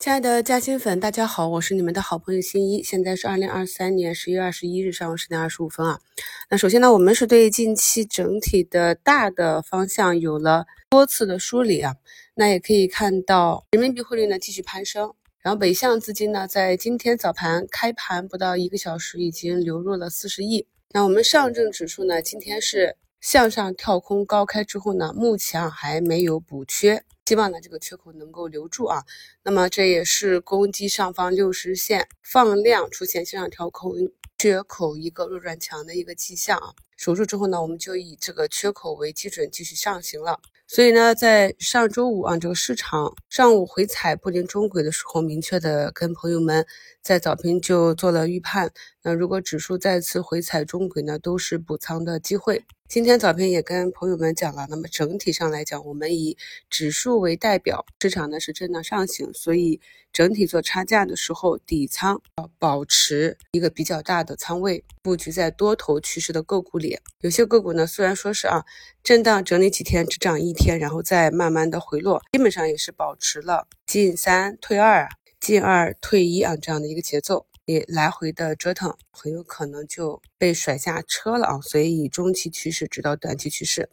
亲爱的嘉兴粉，大家好，我是你们的好朋友新一。现在是二零二三年十月二十一日上午十点二十五分啊。那首先呢，我们是对近期整体的大的方向有了多次的梳理啊。那也可以看到人民币汇率呢继续攀升，然后北向资金呢在今天早盘开盘不到一个小时已经流入了四十亿。那我们上证指数呢今天是向上跳空高开之后呢，目前还没有补缺。希望呢这个缺口能够留住啊，那么这也是攻击上方六十日线放量出现向上调空缺口一个弱转强的一个迹象啊，守住之后呢，我们就以这个缺口为基准继续上行了。所以呢，在上周五啊，这个市场上午回踩布林中轨的时候，明确的跟朋友们在早评就做了预判。那如果指数再次回踩中轨呢，都是补仓的机会。今天早评也跟朋友们讲了，那么整体上来讲，我们以指数为代表，市场呢是震荡上行，所以整体做差价的时候，底仓要保持一个比较大的仓位，布局在多头趋势的个股里。有些个股呢，虽然说是啊震荡整理几天，只涨一天，然后再慢慢的回落，基本上也是保持了进三退二啊、进二退一啊这样的一个节奏。也来回的折腾，很有可能就被甩下车了啊！所以以中期趋势指导短期趋势，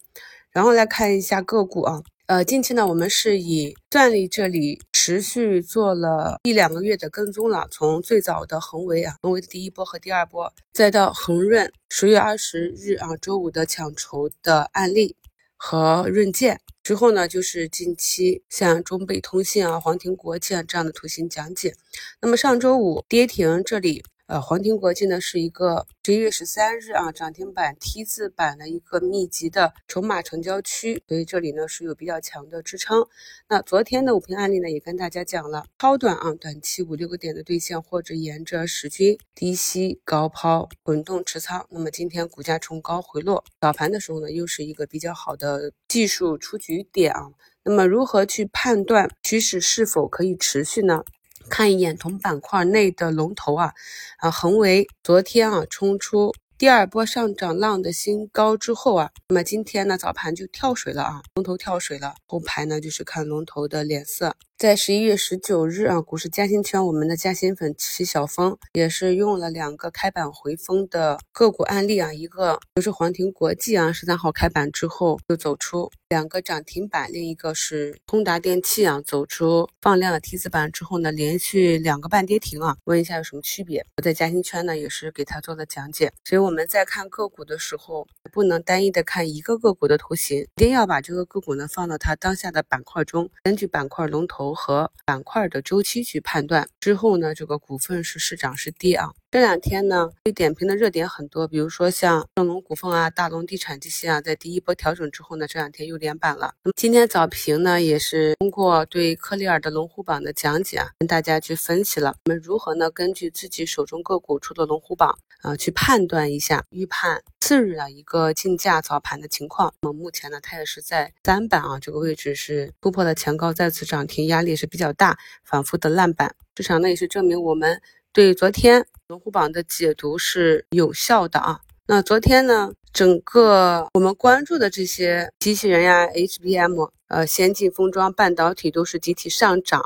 然后来看一下个股啊。呃，近期呢，我们是以钻力这里持续做了一两个月的跟踪了，从最早的恒维啊，恒维的第一波和第二波，再到恒润十月二十日啊周五的抢筹的案例和润建。之后呢，就是近期像中北通信啊、皇庭国际啊这样的图形讲解。那么上周五跌停这里。呃，黄庭国际呢是一个十一月十三日啊涨停板 T 字板的一个密集的筹码成交区，所以这里呢是有比较强的支撑。那昨天的五评案例呢也跟大家讲了，超短啊，短期五六个点的兑现或者沿着十均低吸高抛滚动持仓。那么今天股价冲高回落，早盘的时候呢又是一个比较好的技术出局点啊。那么如何去判断趋势是否可以持续呢？看一眼同板块内的龙头啊，啊，恒为昨天啊冲出第二波上涨浪的新高之后啊，那么今天呢早盘就跳水了啊，龙头跳水了，后排呢就是看龙头的脸色。在十一月十九日啊，股市嘉兴圈，我们的嘉兴粉齐小峰也是用了两个开板回风的个股案例啊，一个就是黄庭国际啊，十三号开板之后就走出两个涨停板，另一个是通达电器啊，走出放量的 T 字板之后呢，连续两个半跌停啊，问一下有什么区别？我在嘉兴圈呢也是给他做了讲解，所以我们在看个股的时候，不能单一的看一个个股的图形，一定要把这个个股呢放到它当下的板块中，根据板块龙头。和板块的周期去判断之后呢，这个股份是是涨是跌啊？这两天呢，被点评的热点很多，比如说像正隆股份啊、大龙地产这些啊，在第一波调整之后呢，这两天又连板了。那么今天早评呢，也是通过对科利尔的龙虎榜的讲解啊，跟大家去分析了我们如何呢，根据自己手中个股出的龙虎榜啊，去判断一下预判次日啊一个竞价早盘的情况。那么目前呢，它也是在三板啊这个位置是突破了前高，再次涨停压力。是比较大，反复的烂板，市场呢也是证明我们对昨天龙虎榜的解读是有效的啊。那昨天呢，整个我们关注的这些机器人呀、HBM、呃、先进封装、半导体都是集体上涨。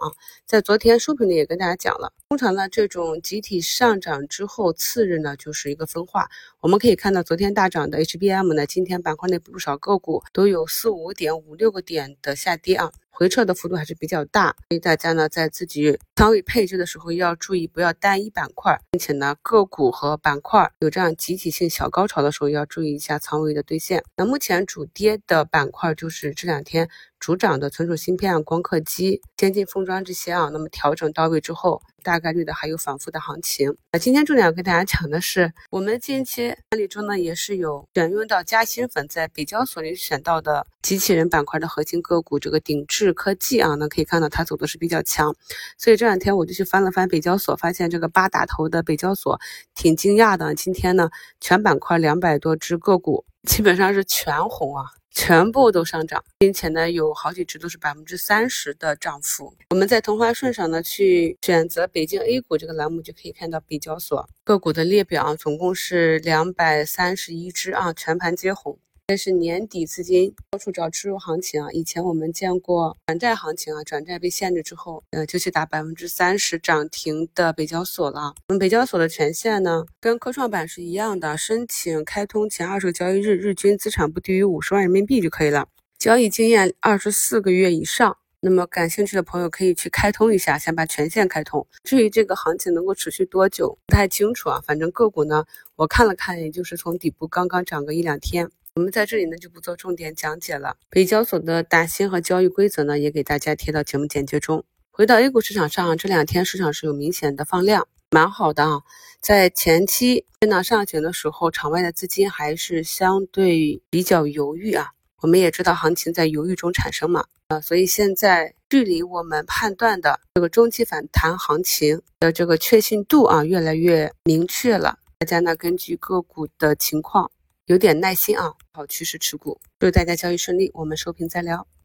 在昨天收评里也跟大家讲了，通常呢这种集体上涨之后，次日呢就是一个分化。我们可以看到，昨天大涨的 HBM 呢，今天板块内不少个股都有四五点、五六个点的下跌啊。回撤的幅度还是比较大，所以大家呢在自己仓位配置的时候要注意，不要单一板块，并且呢个股和板块有这样集体性小高潮的时候，要注意一下仓位的兑现。那目前主跌的板块就是这两天。主掌的存储芯片、光刻机、先进封装这些啊，那么调整到位之后，大概率的还有反复的行情。那今天重点要跟大家讲的是，我们近期案例中呢，也是有选用到嘉兴粉在北交所里选到的机器人板块的核心个股，这个鼎智科技啊，那可以看到它走的是比较强。所以这两天我就去翻了翻北交所，发现这个八打头的北交所挺惊讶的，今天呢全板块两百多只个股基本上是全红啊。全部都上涨，并且呢，有好几只都是百分之三十的涨幅。我们在同花顺上呢，去选择北京 A 股这个栏目，就可以看到北交所个股的列表啊，总共是两百三十一只啊，全盘皆红。这是年底资金到处找吃肉行情啊！以前我们见过转债行情啊，转债被限制之后，呃，就去打百分之三十涨停的北交所了。我们北交所的权限呢，跟科创板是一样的，申请开通前二十个交易日，日均资产不低于五十万人民币就可以了，交易经验二十四个月以上。那么感兴趣的朋友可以去开通一下，先把权限开通。至于这个行情能够持续多久，不太清楚啊。反正个股呢，我看了看，也就是从底部刚刚涨个一两天。我们在这里呢就不做重点讲解了。北交所的打新和交易规则呢，也给大家贴到节目简介中。回到 A 股市场上，这两天市场是有明显的放量，蛮好的啊。在前期震荡上行的时候，场外的资金还是相对比较犹豫啊。我们也知道行情在犹豫中产生嘛，啊，所以现在距离我们判断的这个中期反弹行情的这个确信度啊，越来越明确了。大家呢根据个股的情况，有点耐心啊，好趋势持股。祝大家交易顺利，我们收评再聊。